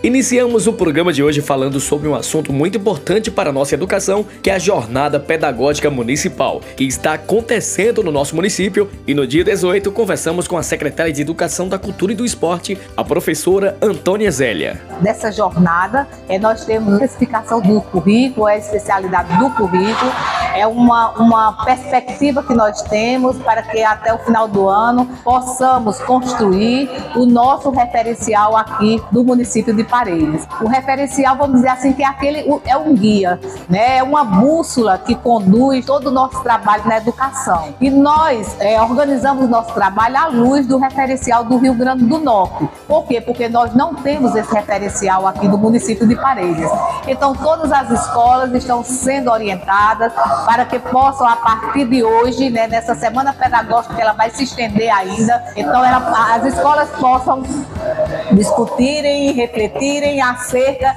Iniciamos o programa de hoje falando sobre um assunto muito importante para a nossa educação, que é a Jornada Pedagógica Municipal, que está acontecendo no nosso município. E no dia 18 conversamos com a secretária de Educação da Cultura e do Esporte, a professora Antônia Zélia. Nessa jornada, é, nós temos a especificação do currículo, a especialidade do currículo, é uma, uma perspectiva que nós temos para que até o final do ano possamos construir o nosso referencial aqui do município de Parelhas. O referencial, vamos dizer assim, que é aquele é um guia, né? É uma bússola que conduz todo o nosso trabalho na educação. E nós é, organizamos nosso trabalho à luz do referencial do Rio Grande do Norte. Por quê? Porque nós não temos esse referencial aqui do município de Parelhas. Então, todas as escolas estão sendo orientadas para que possam, a partir de hoje, né, nessa semana pedagógica que ela vai se estender ainda, então ela, as escolas possam discutirem e refletir refletirem acerca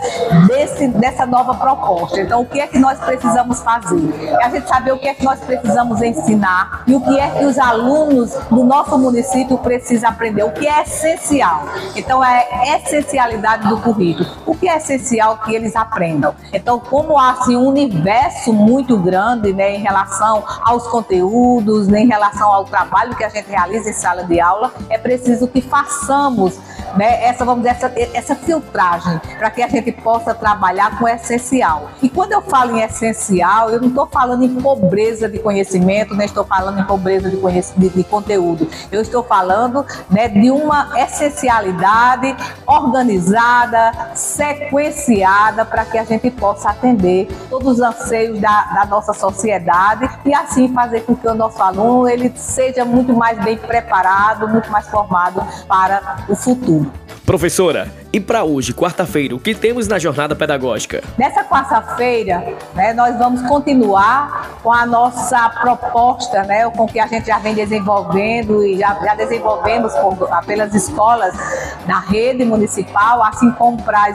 desse, dessa nova proposta. Então, o que é que nós precisamos fazer? É a gente saber o que é que nós precisamos ensinar e o que é que os alunos do nosso município precisam aprender, o que é essencial. Então, é a essencialidade do currículo. O que é essencial que eles aprendam? Então, como há assim, um universo muito grande né, em relação aos conteúdos, né, em relação ao trabalho que a gente realiza em sala de aula, é preciso que façamos né, essa, vamos dizer, essa, essa filtragem para que a gente possa trabalhar com o essencial. E quando eu falo em essencial, eu não estou falando em pobreza de conhecimento, nem estou falando em pobreza de, de, de conteúdo. Eu estou falando né, de uma essencialidade organizada, sequenciada, para que a gente possa atender todos os anseios da, da nossa sociedade e assim fazer com que o nosso aluno ele seja muito mais bem preparado, muito mais formado para o futuro. Professora, e para hoje, quarta-feira, o que temos na jornada pedagógica? Nessa quarta-feira, né, nós vamos continuar com a nossa proposta, né, com que a gente já vem desenvolvendo e já, já desenvolvemos por, pelas escolas da rede municipal, assim como para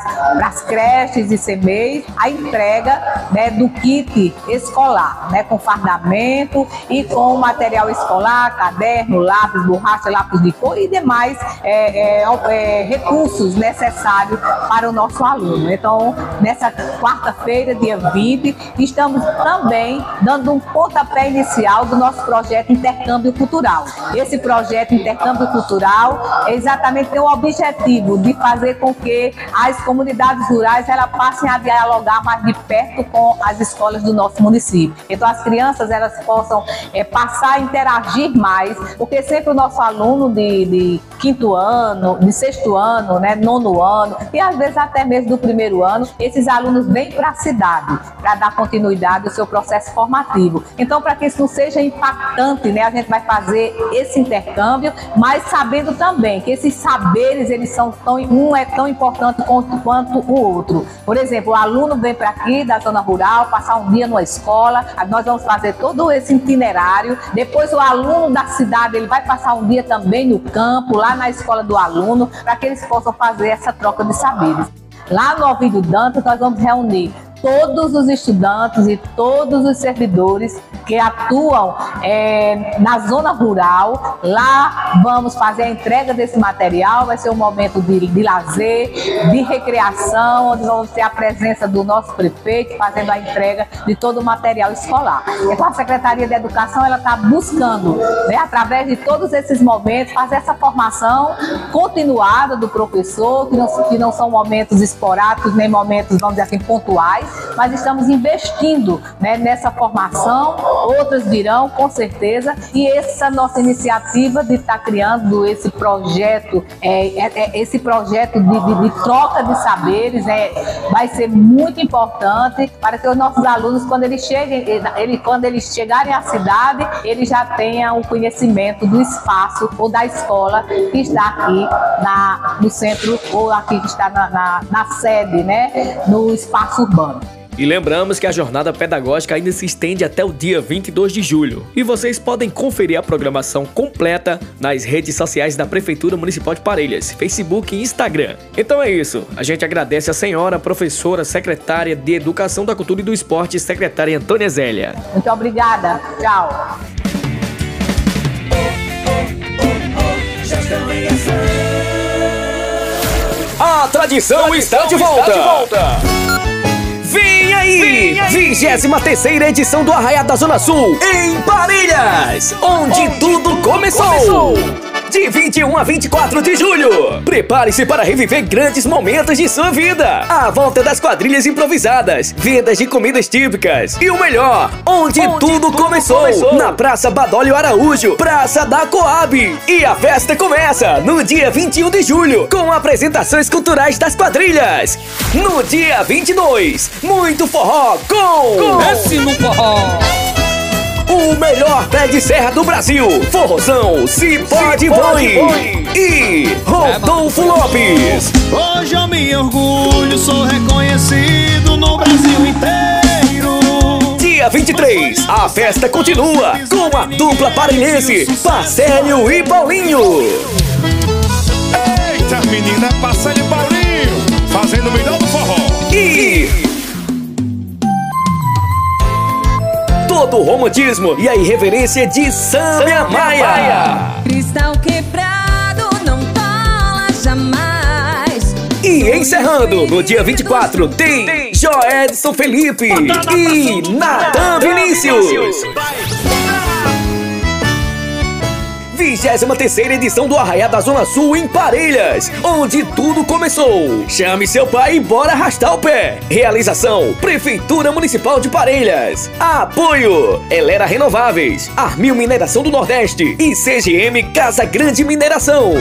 as creches e CMEs, a entrega né, do kit escolar, né, com fardamento e com material escolar, caderno, lápis, borracha, lápis de cor e demais é, é, é, recursos necessários necessário para o nosso aluno. Então, nessa quarta-feira, dia 20, estamos também dando um pontapé inicial do nosso projeto Intercâmbio Cultural. Esse projeto Intercâmbio Cultural é exatamente tem o objetivo de fazer com que as comunidades rurais elas passem a dialogar mais de perto com as escolas do nosso município. Então, as crianças elas possam é, passar a interagir mais, porque sempre o nosso aluno de, de quinto ano, de sexto ano, né, nono ano e às vezes até mesmo do primeiro ano, esses alunos vêm para a cidade para dar continuidade ao seu processo formativo. Então, para que isso não seja impactante, né, a gente vai fazer esse intercâmbio, mas sabendo também que esses saberes eles são tão um é tão importante quanto, quanto o outro. Por exemplo, o aluno vem para aqui da zona rural, passar um dia numa escola, nós vamos fazer todo esse itinerário. Depois o aluno da cidade ele vai passar um dia também no campo, lá na escola do aluno, para que eles possam fazer essa essa troca de saberes. Lá no Ovidio Dantas, nós vamos reunir todos os estudantes e todos os servidores que atuam é, na zona rural. Lá vamos fazer a entrega desse material, vai ser um momento de, de lazer, de recreação, onde vamos ter a presença do nosso prefeito fazendo a entrega de todo o material escolar. Então a Secretaria de Educação ela está buscando, né, através de todos esses momentos, fazer essa formação continuada do professor, que não, que não são momentos esporádicos, nem momentos, vamos dizer assim, pontuais, mas estamos investindo né, nessa formação, outras virão, com certeza, e essa nossa iniciativa de estar tá criando esse projeto, é, é, é, esse projeto de, de, de, troca de saberes, é, vai ser muito importante para que os nossos alunos, quando eles cheguem, ele, quando eles chegarem à cidade, eles já tenham o conhecimento do espaço ou da escola que está aqui na, no centro ou aqui que está na, na, na sede, né, no espaço urbano. E lembramos que a jornada pedagógica ainda se estende até o dia 22 de julho. E vocês podem conferir a programação completa nas redes sociais da Prefeitura Municipal de Parelhas, Facebook e Instagram. Então é isso. A gente agradece a senhora professora, secretária de Educação da Cultura e do Esporte, secretária Antônia Zélia. Muito obrigada. Tchau. A tradição, está, de volta. Está de volta. Aí! 23 edição do Arraiá da Zona Sul, em Parelhas, onde, onde tudo começou. começou de 21 a 24 de julho. Prepare-se para reviver grandes momentos de sua vida. A volta das quadrilhas improvisadas, vendas de comidas típicas e o melhor, onde, onde tudo, tudo começou, começou, na Praça Badólio Araújo, Praça da Coab. E a festa começa no dia 21 de julho com apresentações culturais das quadrilhas. No dia 22, muito forró com, com... Péssimo forró. O melhor pé de serra do Brasil. Forrozão, se pode, boi. E Rodolfo Lopes. Hoje eu me orgulho, sou reconhecido no Brasil inteiro. Dia 23, a festa continua com a dupla parinense, Parcélio e Paulinho. Eita, menina, Parcélio e Paulinho, fazendo o melhor do forró. Todo o romantismo e a irreverência de Sâmia Maia. Cristal quebrado não tola jamais. E encerrando, no dia 24, tem Joedson Felipe e Natan Vinícius. 23 edição do Arraiá da Zona Sul em Parelhas, onde tudo começou. Chame seu pai e bora arrastar o pé. Realização: Prefeitura Municipal de Parelhas. Apoio: Elera Renováveis, Armil Mineração do Nordeste e CGM Casa Grande Mineração.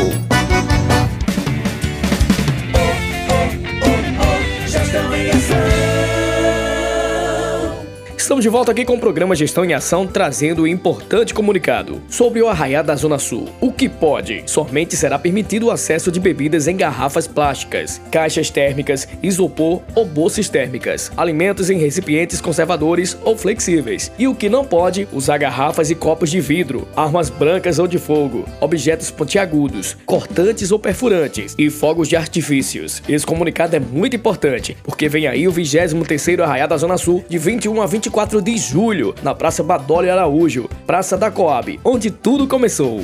Estamos de volta aqui com o programa Gestão em Ação, trazendo o importante comunicado sobre o Arraiá da Zona Sul. O que pode? Somente será permitido o acesso de bebidas em garrafas plásticas, caixas térmicas, isopor ou bolsas térmicas, alimentos em recipientes conservadores ou flexíveis. E o que não pode? Usar garrafas e copos de vidro, armas brancas ou de fogo, objetos pontiagudos, cortantes ou perfurantes e fogos de artifícios. Esse comunicado é muito importante, porque vem aí o 23º Arraiá da Zona Sul de 21 a 24 4 de julho, na Praça Badoli Araújo, Praça da Coab, onde tudo começou.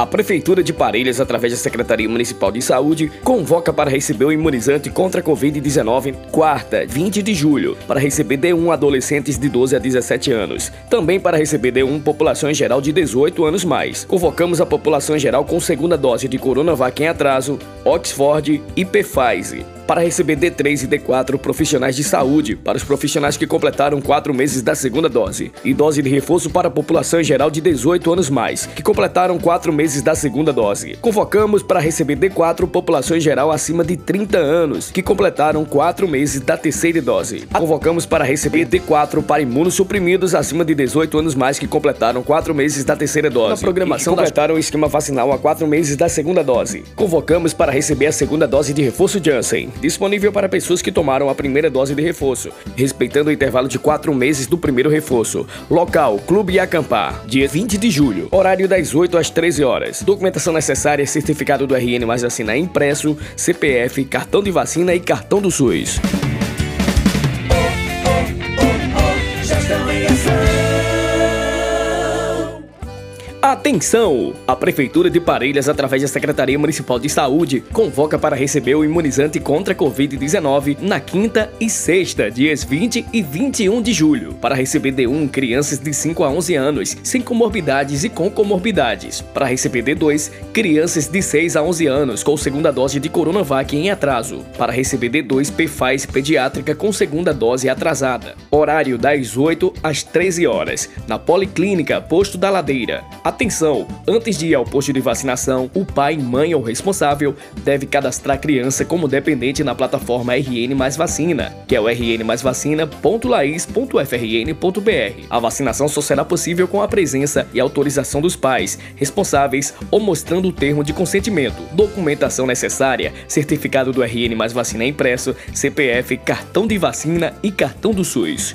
A Prefeitura de Parelhas, através da Secretaria Municipal de Saúde, convoca para receber o imunizante contra a Covid-19 quarta, 20 de julho, para receber D1 adolescentes de 12 a 17 anos. Também para receber D1 população em geral de 18 anos mais. Convocamos a população em geral com segunda dose de Coronavac em atraso, Oxford e Pfizer para receber D3 e D4 profissionais de saúde para os profissionais que completaram 4 meses da segunda dose e dose de reforço para a população em geral de 18 anos mais, que completaram 4 meses da segunda dose. Convocamos para receber D4 população em geral acima de 30 anos, que completaram 4 meses da terceira dose. Convocamos para receber D4 para imunossuprimidos acima de 18 anos mais que completaram 4 meses da terceira dose. Na programação completaram o esquema vacinal há 4 meses da segunda dose. Convocamos para receber a segunda dose de reforço Janssen disponível para pessoas que tomaram a primeira dose de reforço, respeitando o intervalo de quatro meses do primeiro reforço. Local: Clube Acampar, dia 20 de julho, horário das 8 às 13 horas. Documentação necessária: certificado do RN mais vacina impresso, CPF, cartão de vacina e cartão do SUS. Atenção! A Prefeitura de Parelhas, através da Secretaria Municipal de Saúde, convoca para receber o imunizante contra a Covid-19 na quinta e sexta, dias 20 e 21 de julho. Para receber D1, crianças de 5 a 11 anos, sem comorbidades e com comorbidades. Para receber D2, crianças de 6 a 11 anos, com segunda dose de Coronavac em atraso. Para receber D2, PFAS pediátrica com segunda dose atrasada. Horário das 8 às 13 horas, na Policlínica Posto da Ladeira. Atenção! Antes de ir ao posto de vacinação, o pai, mãe ou responsável deve cadastrar a criança como dependente na plataforma RN Mais Vacina, que é o rnmaisvacina.lais.frn.br. A vacinação só será possível com a presença e autorização dos pais, responsáveis ou mostrando o termo de consentimento, documentação necessária, certificado do RN Mais Vacina impresso, CPF, cartão de vacina e cartão do SUS.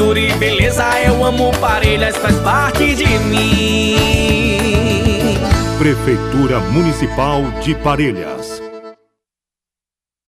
Fé, cultura e beleza, eu amo Parelhas, faz parte de mim. Prefeitura Municipal de Parelhas